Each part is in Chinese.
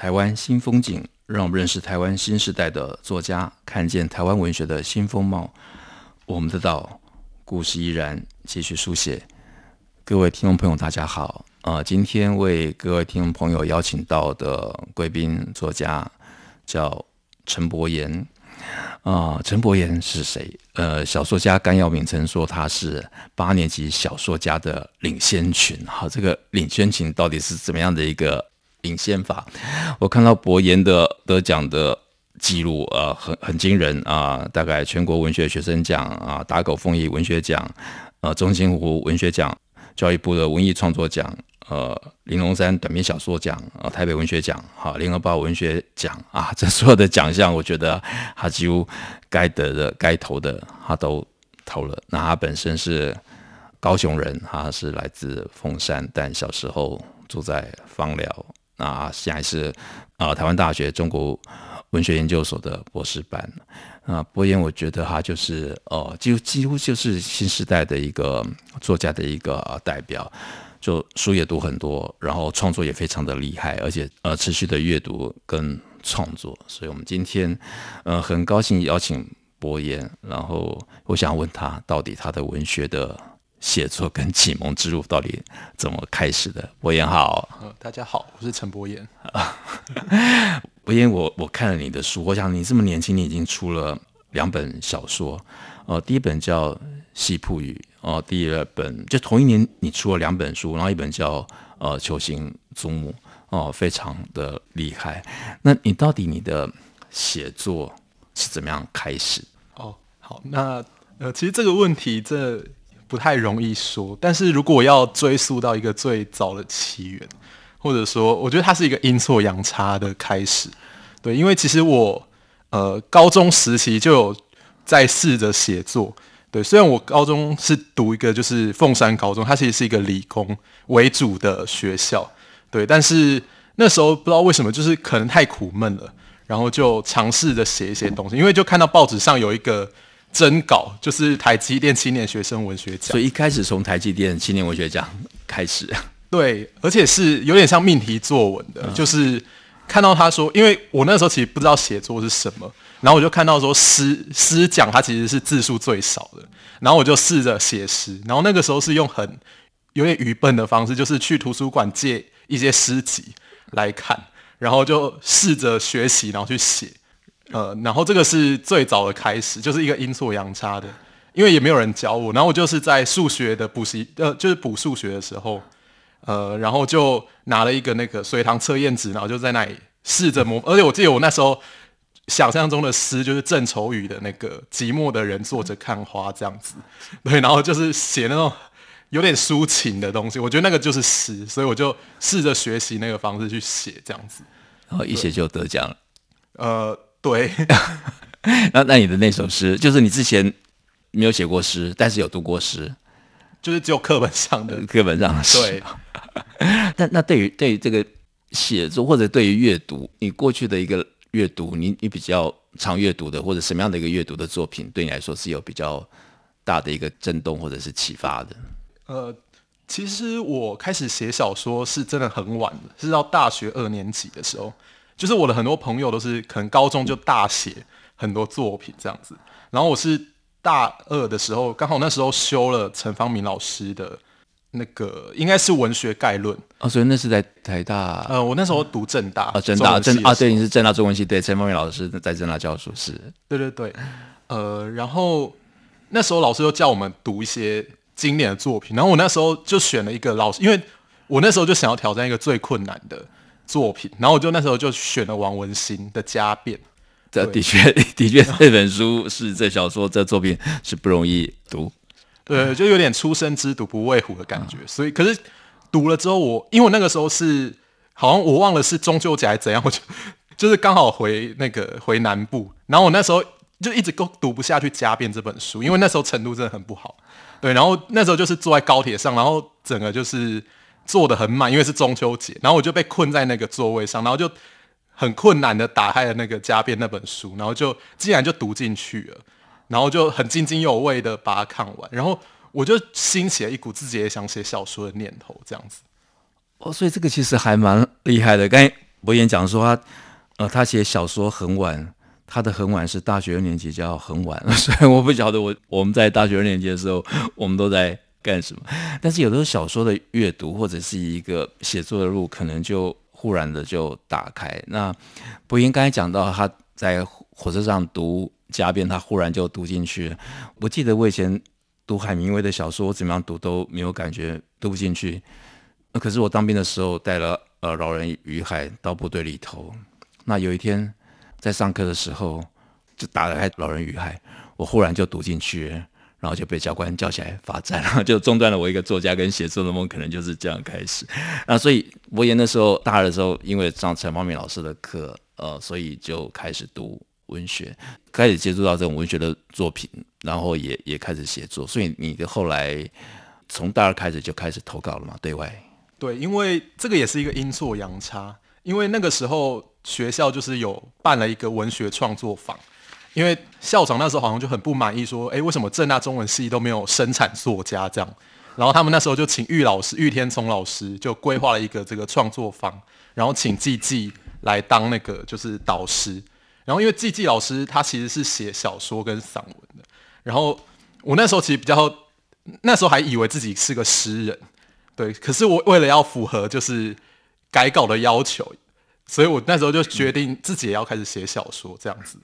台湾新风景，让我们认识台湾新时代的作家，看见台湾文学的新风貌。我们的岛故事依然继续书写。各位听众朋友，大家好。呃，今天为各位听众朋友邀请到的贵宾作家叫陈柏言。啊、呃，陈柏言是谁？呃，小说家甘耀明曾说他是八年级小说家的领先群。好，这个领先群到底是怎么样的一个领先法？我看到柏妍的得奖的记录，呃，很很惊人啊、呃！大概全国文学学生奖啊、打狗凤仪文学奖，呃，中兴湖文学奖，教育部的文艺创作奖。呃，玲珑山短篇小说奖，呃，台北文学奖，好，联合报文学奖啊，这所有的奖项，我觉得他几乎该得的、该投的，他都投了。那他本身是高雄人，他是来自凤山，但小时候住在芳寮。那现在是、呃，台湾大学中国文学研究所的博士班。啊，柏妍，我觉得他就是哦，几乎几乎就是新时代的一个作家的一个代表。就书也读很多，然后创作也非常的厉害，而且呃持续的阅读跟创作，所以我们今天呃很高兴邀请柏妍，然后我想问他，到底他的文学的写作跟启蒙之路到底怎么开始的？博言好，呃，大家好，我是陈柏妍。柏妍，我我看了你的书，我想你这么年轻，你已经出了两本小说，呃，第一本叫《西铺语》。哦，第二本就同一年，你出了两本书，然后一本叫呃《球形祖母》，哦，非常的厉害。那你到底你的写作是怎么样开始？哦，好，那呃，其实这个问题这不太容易说，但是如果要追溯到一个最早的起源，或者说，我觉得它是一个阴错阳差的开始。对，因为其实我呃高中时期就有在试着写作。对，虽然我高中是读一个就是凤山高中，它其实是一个理工为主的学校，对，但是那时候不知道为什么，就是可能太苦闷了，然后就尝试着写一些东西，因为就看到报纸上有一个征稿，就是台积电青年学生文学奖，所以一开始从台积电青年文学奖开始，对，而且是有点像命题作文的，就是看到他说，因为我那时候其实不知道写作是什么。然后我就看到说诗诗奖它其实是字数最少的，然后我就试着写诗，然后那个时候是用很有点愚笨的方式，就是去图书馆借一些诗集来看，然后就试着学习，然后去写，呃，然后这个是最早的开始，就是一个阴错阳差的，因为也没有人教我，然后我就是在数学的补习，呃，就是补数学的时候，呃，然后就拿了一个那个随堂测验纸，然后就在那里试着模，而且我记得我那时候。想象中的诗就是郑愁予的那个寂寞的人坐着看花这样子，对，然后就是写那种有点抒情的东西，我觉得那个就是诗，所以我就试着学习那个方式去写这样子，然后一写就得奖了。呃，对。那那你的那首诗，就是你之前没有写过诗，但是有读过诗，就是只有课本上的课本上的诗。对。那那对于对于这个写作或者对于阅读，你过去的一个。阅读，你你比较常阅读的，或者什么样的一个阅读的作品，对你来说是有比较大的一个震动或者是启发的？呃，其实我开始写小说是真的很晚的，是到大学二年级的时候，就是我的很多朋友都是可能高中就大写很多作品这样子，然后我是大二的时候，刚好那时候修了陈方明老师的。那个应该是文学概论哦，所以那是在台大。呃，我那时候读政大啊，政大政啊，对，你是政大中文系，对，陈方明老师在政大教书是。对对对，呃，然后那时候老师又叫我们读一些经典的作品，然后我那时候就选了一个老师，因为我那时候就想要挑战一个最困难的作品，然后我就那时候就选了王文兴的《家变》。这的确的确，这本书是这小说这作品是不容易读。对，就有点初生之犊不畏虎的感觉，所以可是读了之后我，我因为我那个时候是好像我忘了是中秋节还是怎样，我就 就是刚好回那个回南部，然后我那时候就一直都读不下去《家变》这本书，因为那时候程度真的很不好。对，然后那时候就是坐在高铁上，然后整个就是坐的很满，因为是中秋节，然后我就被困在那个座位上，然后就很困难的打开了那个《家变》那本书，然后就竟然就读进去了，然后就很津津有味的把它看完，然后我就兴起了一股自己也想写小说的念头，这样子。哦，所以这个其实还蛮厉害的。刚才博言讲说他，呃，他写小说很晚，他的很晚是大学二年级就要很晚，所以我不晓得我我们在大学二年级的时候，我们都在干什么。但是有的时候小说的阅读或者是一个写作的路，可能就忽然的就打开。那博彦刚才讲到他在火车上读《家变》，他忽然就读进去。我记得我以前读海明威的小说，我怎么样读都没有感觉，读不进去。那可是我当兵的时候带了呃《老人与海》到部队里头，那有一天在上课的时候就打开《老人与海》，我忽然就读进去，然后就被教官叫起来罚站，然后就中断了我一个作家跟写作的梦，可能就是这样开始。那所以博彦那时候大二的时候，因为上陈方敏老师的课，呃，所以就开始读文学，开始接触到这种文学的作品，然后也也开始写作。所以你的后来从大二开始就开始投稿了嘛？对外。对，因为这个也是一个阴错阳差，因为那个时候学校就是有办了一个文学创作坊，因为校长那时候好像就很不满意，说，哎，为什么正大中文系都没有生产作家这样？然后他们那时候就请玉老师、玉天聪老师就规划了一个这个创作坊，然后请季季来当那个就是导师，然后因为季季老师他其实是写小说跟散文的，然后我那时候其实比较，那时候还以为自己是个诗人。对，可是我为了要符合就是改稿的要求，所以我那时候就决定自己也要开始写小说这样子，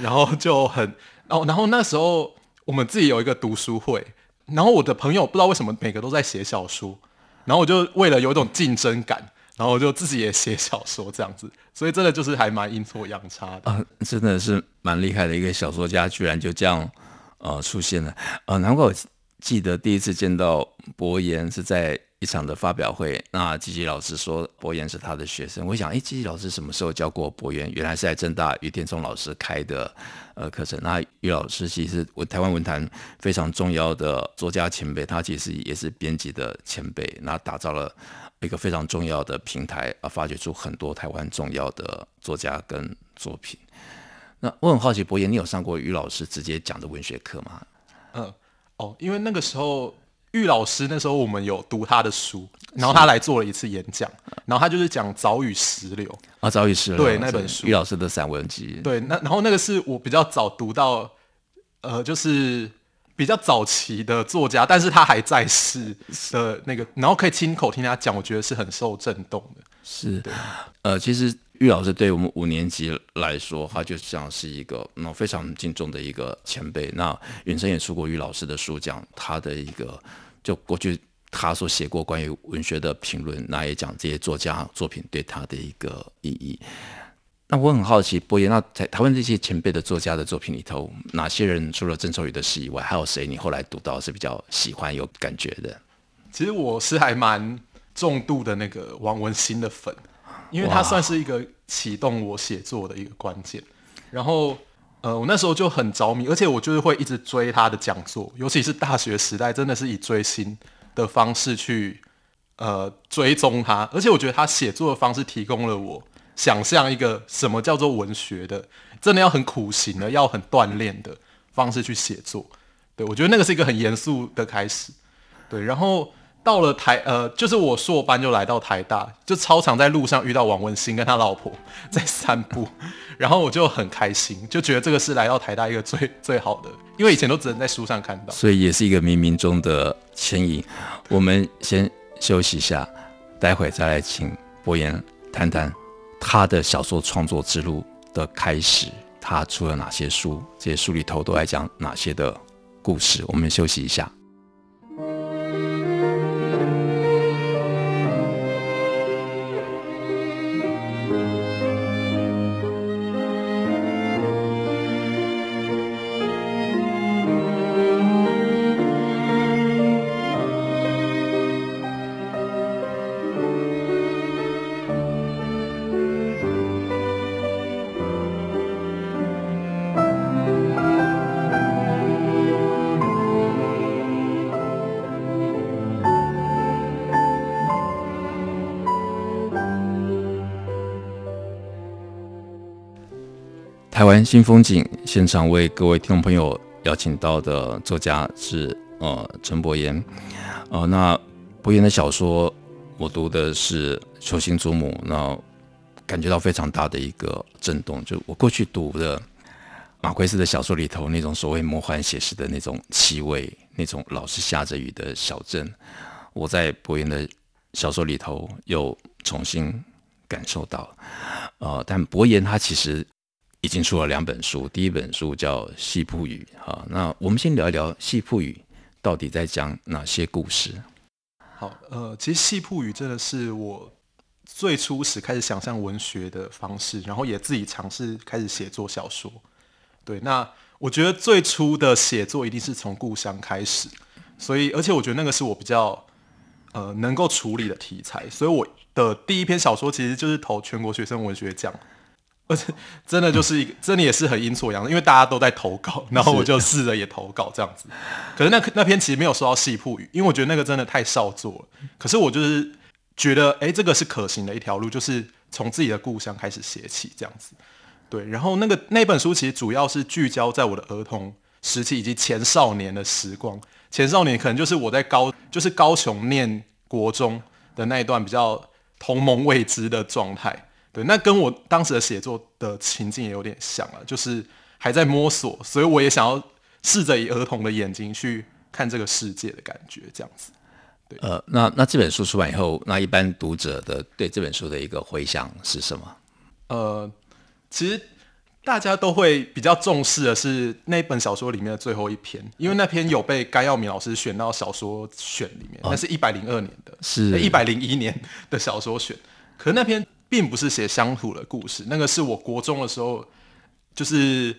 然后就很，然后然后那时候我们自己有一个读书会，然后我的朋友不知道为什么每个都在写小说，然后我就为了有一种竞争感，然后我就自己也写小说这样子，所以真的就是还蛮阴错阳差的啊，真的是蛮厉害的一个小说家，居然就这样呃出现了，呃，难怪我。记得第一次见到博言是在一场的发表会，那季季老师说博彦是他的学生，我想，哎，季季老师什么时候教过博彦？原来是在政大喻天聪老师开的呃课程。那喻老师其实我台湾文坛非常重要的作家前辈，他其实也是编辑的前辈，那打造了一个非常重要的平台，啊，发掘出很多台湾重要的作家跟作品。那我很好奇，博彦，你有上过于老师直接讲的文学课吗？嗯。哦，因为那个时候喻老师那时候我们有读他的书，然后他来做了一次演讲，然后他就是讲《早雨石榴》啊，《早雨石榴》对那本书，玉老师的散文集。对，那然后那个是我比较早读到，呃，就是比较早期的作家，但是他还在世的那个，然后可以亲口听他讲，我觉得是很受震动的。是，呃，其实。喻老师对我们五年级来说，他就像是一个那非常敬重的一个前辈。那云生也出过玉老师的书，讲他的一个就过去他所写过关于文学的评论，那也讲这些作家作品对他的一个意义。那我很好奇，博言，那在台湾这些前辈的作家的作品里头，哪些人除了郑愁予的诗以外，还有谁你后来读到是比较喜欢有感觉的？其实我是还蛮重度的那个王文兴的粉。因为他算是一个启动我写作的一个关键，然后呃，我那时候就很着迷，而且我就是会一直追他的讲座，尤其是大学时代，真的是以追星的方式去呃追踪他，而且我觉得他写作的方式提供了我想象一个什么叫做文学的，真的要很苦行的，要很锻炼的方式去写作，对，我觉得那个是一个很严肃的开始，对，然后。到了台呃，就是我硕班就来到台大，就超常在路上遇到王文兴跟他老婆 在散步，然后我就很开心，就觉得这个是来到台大一个最最好的，因为以前都只能在书上看到，所以也是一个冥冥中的牵引。我们先休息一下，待会再来请博言谈谈他的小说创作之路的开始，他出了哪些书，这些书里头都在讲哪些的故事。我们休息一下。台湾新风景现场为各位听众朋友邀请到的作家是呃陈伯言，呃那伯言的小说我读的是《球星祖母》，那感觉到非常大的一个震动。就我过去读的马奎斯的小说里头那种所谓魔幻写实的那种气味，那种老是下着雨的小镇，我在伯言的小说里头又重新感受到。呃，但伯言他其实。已经出了两本书，第一本书叫《戏铺语》哈，那我们先聊一聊《戏铺语》到底在讲哪些故事？好，呃，其实《戏铺语》真的是我最初时开始想象文学的方式，然后也自己尝试开始写作小说。对，那我觉得最初的写作一定是从故乡开始，所以而且我觉得那个是我比较呃能够处理的题材，所以我的第一篇小说其实就是投全国学生文学奖。而 且真的就是一个，真的也是很阴错阳差，因为大家都在投稿，然后我就试着也投稿这样子。可是那那篇其实没有收到细铺语，因为我觉得那个真的太少做了。可是我就是觉得，哎，这个是可行的一条路，就是从自己的故乡开始写起这样子。对，然后那个那本书其实主要是聚焦在我的儿童时期以及前少年的时光。前少年可能就是我在高，就是高雄念国中的那一段比较同盟未知的状态。对，那跟我当时的写作的情境也有点像了，就是还在摸索，所以我也想要试着以儿童的眼睛去看这个世界的感觉，这样子。对，呃，那那这本书出版以后，那一般读者的对这本书的一个回响是什么？呃，其实大家都会比较重视的是那本小说里面的最后一篇，因为那篇有被甘耀明老师选到小说选里面，那、哦、是一百零二年的，是一百零一年的小说选，可是那篇。并不是写乡土的故事，那个是我国中的时候，就是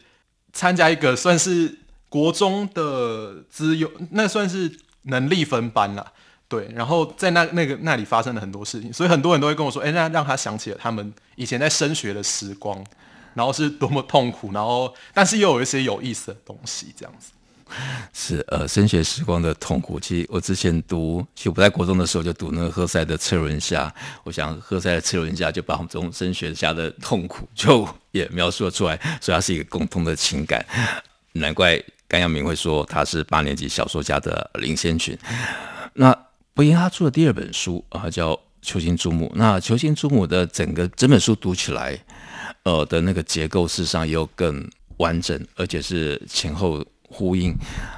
参加一个算是国中的资优，那算是能力分班啦。对，然后在那那个那里发生了很多事情，所以很多人都会跟我说，哎，那让他想起了他们以前在升学的时光，然后是多么痛苦，然后但是又有一些有意思的东西，这样子。是呃，升学时光的痛苦。其实我之前读，其实我不在国中的时候就读那个赫塞的《车轮下》，我想赫塞的《车轮下》就把我们这种升学下的痛苦就 也描述了出来，所以它是一个共通的情感。难怪甘耀明会说他是八年级小说家的领先群。那柏妍他出的第二本书啊，叫《球形祖母》。那《球形祖母》的整个整本书读起来，呃的那个结构事实上又更完整，而且是前后。呼应，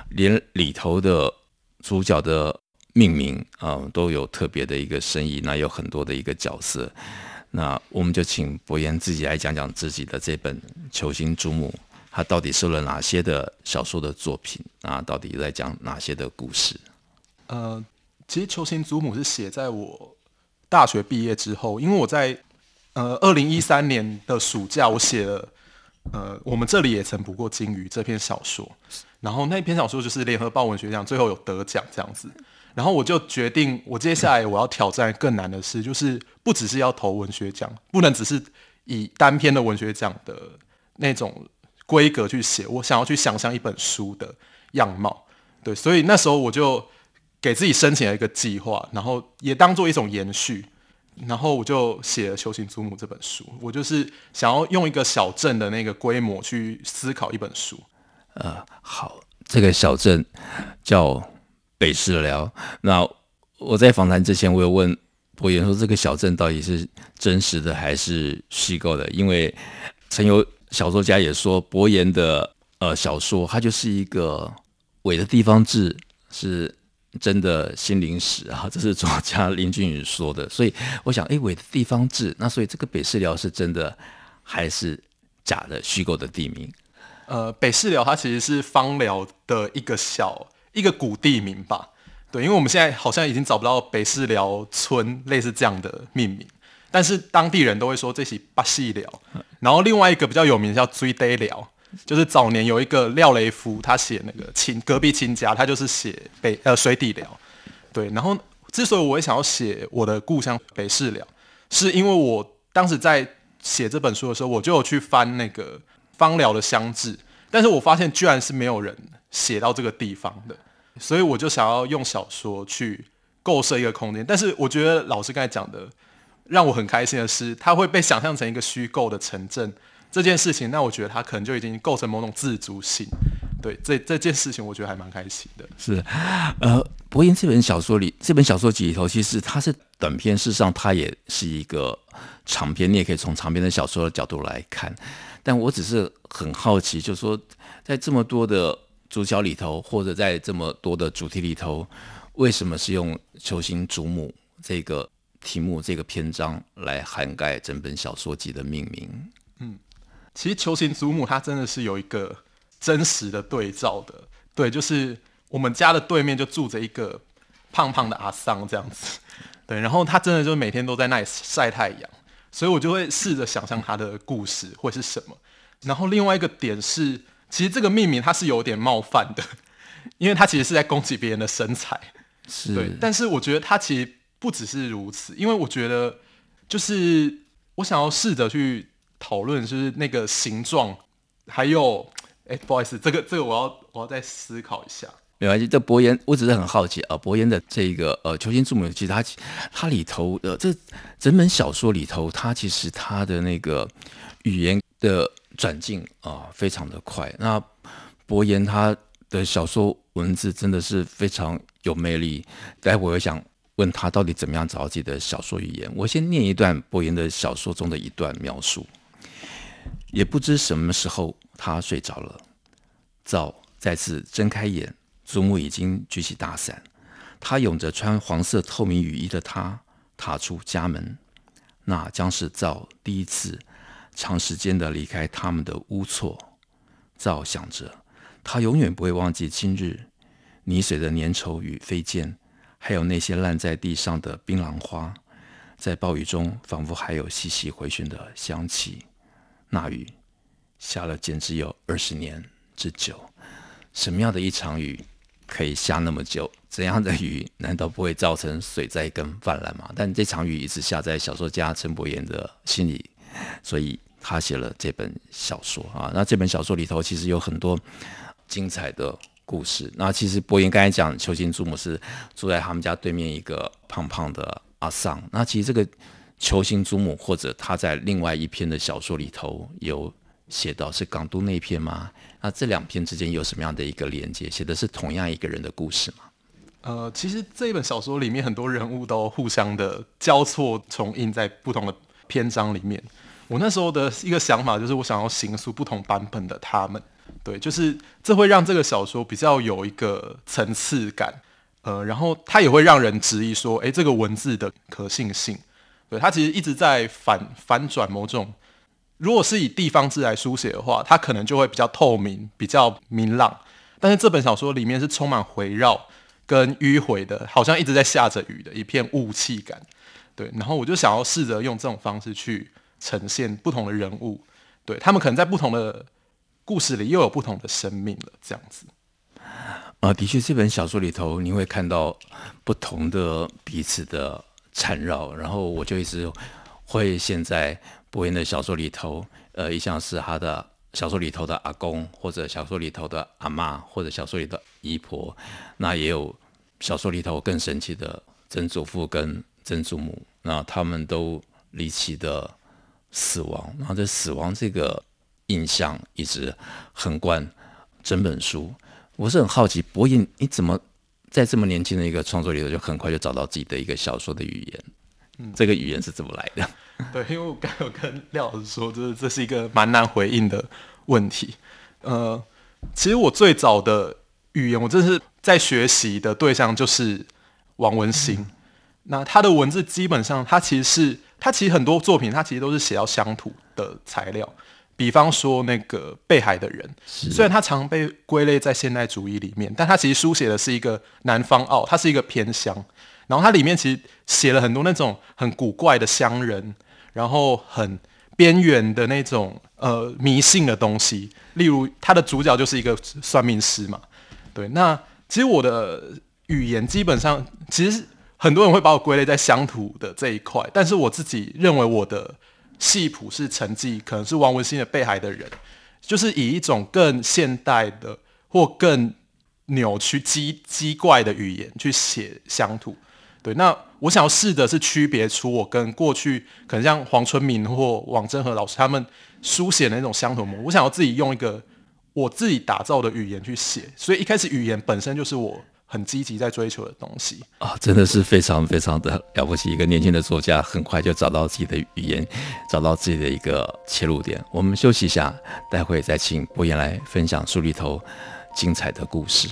连里头的主角的命名啊、都有特别的一个深意。那有很多的一个角色，那我们就请伯言自己来讲讲自己的这本《球星祖母》，他到底收了哪些的小说的作品啊？到底在讲哪些的故事？呃，其实《球星祖母》是写在我大学毕业之后，因为我在呃二零一三年的暑假，我写了。呃，我们这里也曾捕过鲸鱼这篇小说，然后那篇小说就是联合报文学奖最后有得奖这样子，然后我就决定，我接下来我要挑战更难的事，就是不只是要投文学奖，不能只是以单篇的文学奖的那种规格去写，我想要去想象一本书的样貌，对，所以那时候我就给自己申请了一个计划，然后也当做一种延续。然后我就写了《修行祖母》这本书，我就是想要用一个小镇的那个规模去思考一本书。呃，好，这个小镇叫北市寮。那我在访谈之前，我有问博言说，这个小镇到底是真实的还是虚构的？因为曾有小说家也说，博言的呃小说，它就是一个伪的地方志，是。真的心灵史啊，这是作家林俊宇说的，所以我想，哎，伪的地方志，那所以这个北市寮是真的还是假的虚构的地名？呃，北市寮它其实是方寮的一个小一个古地名吧？对，因为我们现在好像已经找不到北市寮村类似这样的命名，但是当地人都会说这是八细寮，然后另外一个比较有名叫水底寮。就是早年有一个廖雷夫，他写那个亲隔壁亲家，他就是写北呃水底寮，对。然后之所以我会想要写我的故乡北市寮，是因为我当时在写这本书的时候，我就有去翻那个方寮的乡志，但是我发现居然是没有人写到这个地方的，所以我就想要用小说去构设一个空间。但是我觉得老师刚才讲的让我很开心的是，它会被想象成一个虚构的城镇。这件事情，那我觉得他可能就已经构成某种自主性。对，这这件事情，我觉得还蛮开心的。是，呃，伯言这本小说里，这本小说集里头，其实它是短篇，事实上它也是一个长篇，你也可以从长篇的小说的角度来看。但我只是很好奇，就是说，在这么多的主角里头，或者在这么多的主题里头，为什么是用“球星祖母”这个题目、这个篇章来涵盖整本小说集的命名？嗯，其实“球形祖母”它真的是有一个。真实的对照的，对，就是我们家的对面就住着一个胖胖的阿桑这样子，对，然后他真的就每天都在那里晒太阳，所以我就会试着想象他的故事会是什么。然后另外一个点是，其实这个命名它是有点冒犯的，因为它其实是在攻击别人的身材，是对，但是我觉得它其实不只是如此，因为我觉得就是我想要试着去讨论，就是那个形状还有。哎、不好意思，这个这个我要我要再思考一下。没关系，这伯言我只是很好奇啊。伯言的这个呃，球形祖母，其实它它里头呃，这整本小说里头，它其实它的那个语言的转进啊，非常的快。那伯言他的小说文字真的是非常有魅力。待会我想问他到底怎么样找到自己的小说语言。我先念一段伯言的小说中的一段描述。也不知什么时候，他睡着了。灶再次睁开眼，祖母已经举起大伞。他拥着穿黄色透明雨衣的他，踏出家门。那将是赵第一次长时间的离开他们的屋错。赵想着，他永远不会忘记今日泥水的粘稠与飞溅，还有那些烂在地上的槟榔花，在暴雨中仿佛还有细细回旋的香气。那雨下了，简直有二十年之久。什么样的一场雨可以下那么久？怎样的雨难道不会造成水灾跟泛滥吗？但这场雨一直下在小说家陈伯言的心里，所以他写了这本小说啊。那这本小说里头其实有很多精彩的故事。那其实伯言刚才讲，球形祖母是住在他们家对面一个胖胖的阿桑。那其实这个。球星祖母，或者他在另外一篇的小说里头有写到是港都那篇吗？那这两篇之间有什么样的一个连接？写的是同样一个人的故事吗？呃，其实这一本小说里面很多人物都互相的交错重印在不同的篇章里面。我那时候的一个想法就是，我想要行塑不同版本的他们，对，就是这会让这个小说比较有一个层次感，呃，然后它也会让人质疑说，诶，这个文字的可信性。对，他其实一直在反反转某种，如果是以地方志来书写的话，它可能就会比较透明、比较明朗。但是这本小说里面是充满回绕跟迂回的，好像一直在下着雨的一片雾气感。对，然后我就想要试着用这种方式去呈现不同的人物，对，他们可能在不同的故事里又有不同的生命了，这样子。啊，的确，这本小说里头你会看到不同的彼此的。缠绕，然后我就一直会陷在伯言的小说里头，呃，一向是他的小说里头的阿公，或者小说里头的阿嬷，或者小说里的姨婆，那也有小说里头更神奇的曾祖父跟曾祖母，那他们都离奇的死亡，然后这死亡这个印象一直横贯整本书。我是很好奇，伯言你怎么？在这么年轻的一个创作里头，就很快就找到自己的一个小说的语言。嗯，这个语言是怎么来的？对，因为我刚有跟廖老师说，就是这是一个蛮难回应的问题。呃，其实我最早的语言，我真是在学习的对象就是王文兴。嗯。那他的文字基本上，他其实是他其实很多作品，他其实都是写到乡土的材料。比方说那个被害的人，虽然他常被归类在现代主义里面，但他其实书写的是一个南方澳，他是一个偏乡。然后他里面其实写了很多那种很古怪的乡人，然后很边缘的那种呃迷信的东西。例如，他的主角就是一个算命师嘛。对，那其实我的语言基本上，其实很多人会把我归类在乡土的这一块，但是我自己认为我的。系谱是承继，可能是王文兴的《被海的人》，就是以一种更现代的或更扭曲、奇奇怪的语言去写乡土。对，那我想要试的是区别出我跟过去可能像黄春明或王祯和老师他们书写的那种相同模，我想要自己用一个我自己打造的语言去写，所以一开始语言本身就是我很积极在追求的东西啊，真的是非常非常的了不起，一个年轻的作家很快就找到自己的语言，找到自己的一个切入点。我们休息一下，待会再请博言来分享书里头精彩的故事。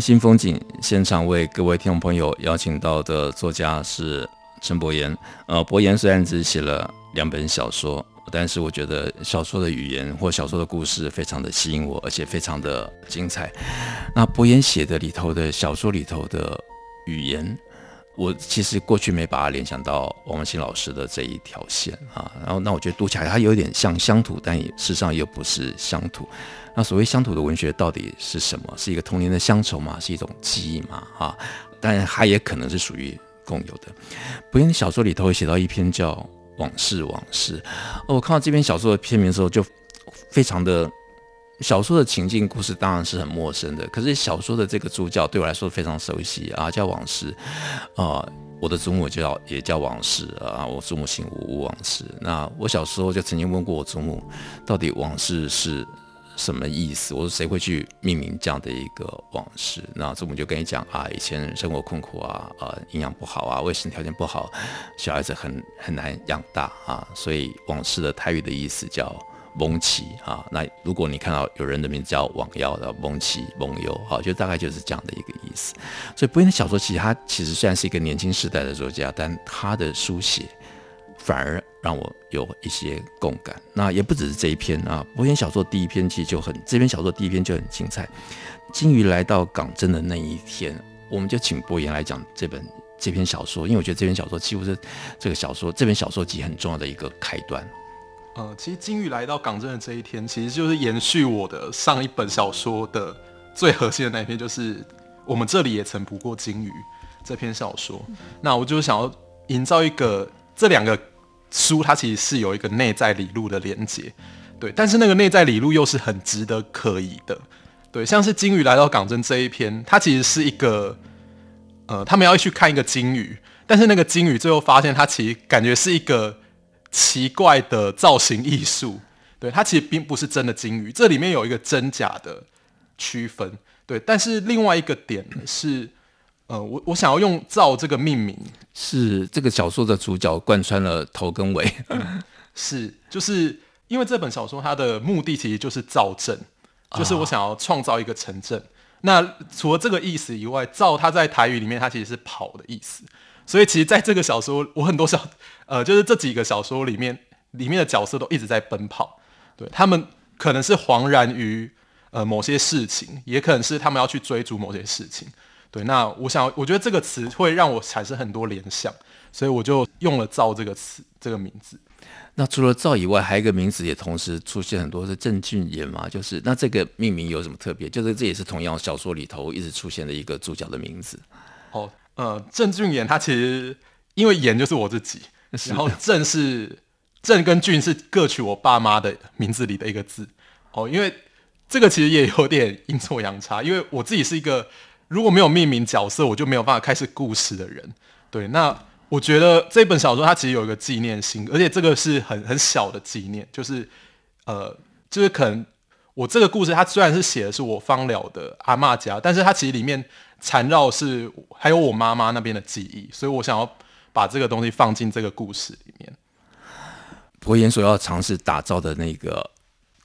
新风景现场为各位听众朋友邀请到的作家是陈伯言。呃，伯言虽然只写了两本小说，但是我觉得小说的语言或小说的故事非常的吸引我，而且非常的精彩。那伯言写的里头的小说里头的语言，我其实过去没把它联想到王文兴老师的这一条线啊。然后，那我觉得读起来它有点像乡土，但也事实上又不是乡土。那所谓乡土的文学到底是什么？是一个童年的乡愁吗？是一种记忆吗？啊，但它也可能是属于共有的。伯言的小说里头写到一篇叫《往事往事》。我看到这篇小说的片名的时候，就非常的小说的情境故事当然是很陌生的，可是小说的这个主角对我来说非常熟悉啊，叫往事。啊，我的祖母叫也叫往事啊，我祖母姓吴，吴往事。那我小时候就曾经问过我祖母，到底往事是什么意思？我说谁会去命名这样的一个往事？那祖母就跟你讲啊，以前生活困苦啊，呃，营养不好啊，卫生条件不好，小孩子很很难养大啊，所以往事的泰语的意思叫蒙奇啊。那如果你看到有人的名字叫罔腰的蒙奇蒙优，好，就大概就是这样的一个意思。所以伯言的小说其实他其实虽然是一个年轻时代的作家，但他的书写反而。让我有一些共感。那也不只是这一篇啊，伯言小说第一篇其实就很，这篇小说第一篇就很精彩。鲸鱼来到港真的那一天，我们就请伯言来讲这本这篇小说，因为我觉得这篇小说几乎是这个小说这本小说集很重要的一个开端。呃，其实鲸鱼来到港真的这一天，其实就是延续我的上一本小说的最核心的那一篇，就是我们这里也曾捕过鲸鱼这篇小说。那我就想要营造一个这两个。书它其实是有一个内在理路的连接，对，但是那个内在理路又是很值得可疑的，对，像是鲸鱼来到港真这一篇，它其实是一个，呃，他们要去看一个鲸鱼，但是那个鲸鱼最后发现它其实感觉是一个奇怪的造型艺术，对，它其实并不是真的鲸鱼，这里面有一个真假的区分，对，但是另外一个点是。呃，我我想要用“造”这个命名，是这个小说的主角贯穿了头跟尾，嗯，是就是因为这本小说它的目的其实就是造镇，就是我想要创造一个城镇。哦。那除了这个意思以外，“造”它在台语里面它其实是跑的意思，所以其实在这个小说，我很多小呃，就是这几个小说里面里面的角色都一直在奔跑，对，他们可能是惶然于呃某些事情，也可能是他们要去追逐某些事情。对，那我想，我觉得这个词会让我产生很多联想，所以我就用了“造”这个词，这个名字。那除了“造”以外，还有一个名字也同时出现很多是郑俊言嘛？就是那这个命名有什么特别？就是这也是同样小说里头一直出现的一个主角的名字。哦，呃，郑俊言他其实因为“言”就是我自己，然后“郑”是“郑”跟“俊”是各取我爸妈的名字里的一个字。哦，因为这个其实也有点阴错阳差，因为我自己是一个。如果没有命名角色，我就没有办法开始故事的人。对，那我觉得这本小说它其实有一个纪念性，而且这个是很很小的纪念，就是呃，就是可能我这个故事它虽然是写的是我芳疗的阿嬷家，但是它其实里面缠绕是还有我妈妈那边的记忆，所以我想要把这个东西放进这个故事里面。伯言所要尝试打造的那个。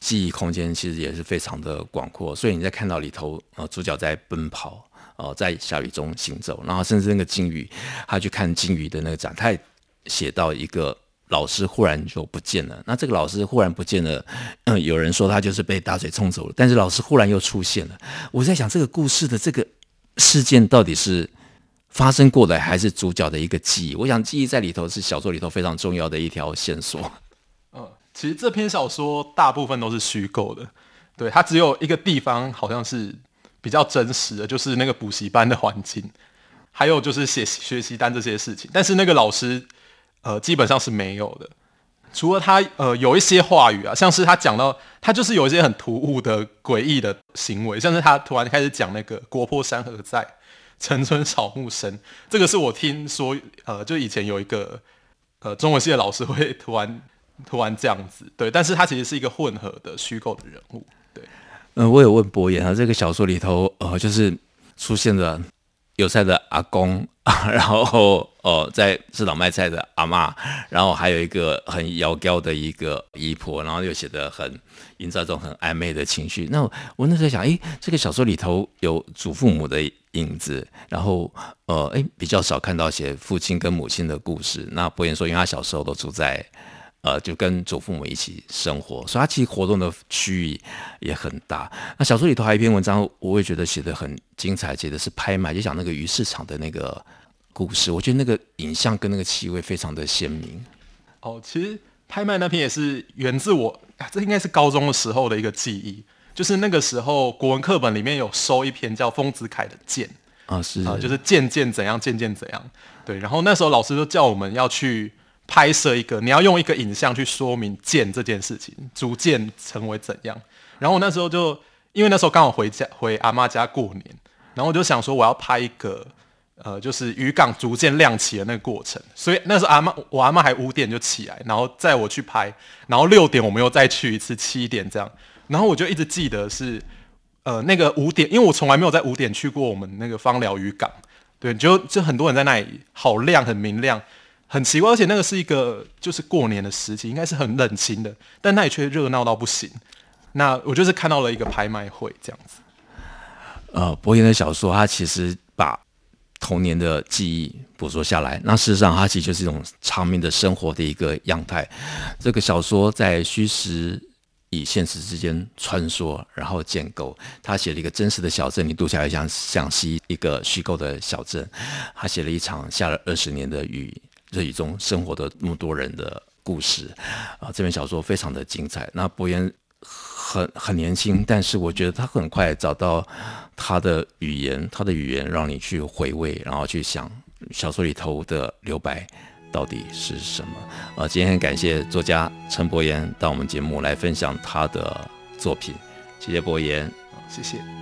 记忆空间其实也是非常的广阔，所以你在看到里头，呃，主角在奔跑，哦在下雨中行走，然后甚至那个鲸鱼，他去看鲸鱼的那个展，他也写到一个老师忽然就不见了。那这个老师忽然不见了，嗯、有人说他就是被大水冲走了，但是老师忽然又出现了。我在想这个故事的这个事件到底是发生过的，还是主角的一个记忆？我想记忆在里头是小说里头非常重要的一条线索。嗯其实这篇小说大部分都是虚构的，对，它只有一个地方好像是比较真实的，就是那个补习班的环境，还有就是写学习单这些事情。但是那个老师，呃，基本上是没有的，除了他，呃，有一些话语啊，像是他讲到他就是有一些很突兀的诡异的行为，像是他突然开始讲那个“国破山河在，城春草木深”，这个是我听说，呃，就以前有一个呃中文系的老师会突然。突然这样子，对，但是他其实是一个混合的虚构的人物，嗯，我有问博言啊，这个小说里头，呃，就是出现了有菜的阿公，然后呃，在市场卖菜的阿嬷，然后还有一个很妖娇的一个姨婆，然后又写得很营造一种很暧昧的情绪。那我，我那时候想，诶，这个小说里头有祖父母的影子，然后呃，诶，比较少看到写父亲跟母亲的故事。那博言说，因为他小时候都住在。呃，就跟祖父母一起生活，所以他其实活动的区域也很大。那小说里头还有一篇文章，我也觉得写的很精彩，写的是拍卖，就讲那个鱼市场的那个故事。我觉得那个影像跟那个气味非常的鲜明。哦，其实拍卖那篇也是源自我，这应该是高中的时候的一个记忆，就是那个时候国文课本里面有收一篇叫丰子恺的剑啊，是啊，就是渐渐怎样，渐渐怎样。对，然后那时候老师就叫我们要去。拍摄一个，你要用一个影像去说明渐这件事情，逐渐成为怎样。然后我那时候就，因为那时候刚好回家回阿妈家过年，然后我就想说我要拍一个，呃，就是渔港逐渐亮起的那个过程。所以那时候阿妈，我阿妈还五点就起来，然后载我去拍，然后六点我们又再去一次，七点这样。然后我就一直记得是，呃，那个五点，因为我从来没有在五点去过我们那个芳寮渔港，对，就就很多人在那里，好亮，很明亮。很奇怪，而且那个是一个就是过年的时期，应该是很冷清的，但那里却热闹到不行。那我就是看到了一个拍卖会这样子。呃，博言的小说，他其实把童年的记忆捕捉下来。那事实上，它其实就是一种长命的生活的一个样态。这个小说在虚实与现实之间穿梭，然后建构。他写了一个真实的小镇，你读起来像像是一个虚构的小镇。他写了一场下了二十年的雨。日语中生活的那么多人的故事啊，这本小说非常的精彩。那博言很很年轻，但是我觉得他很快找到他的语言，他的语言让你去回味，然后去想小说里头的留白到底是什么。啊，今天感谢作家陈博言到我们节目来分享他的作品，谢谢博言，谢谢。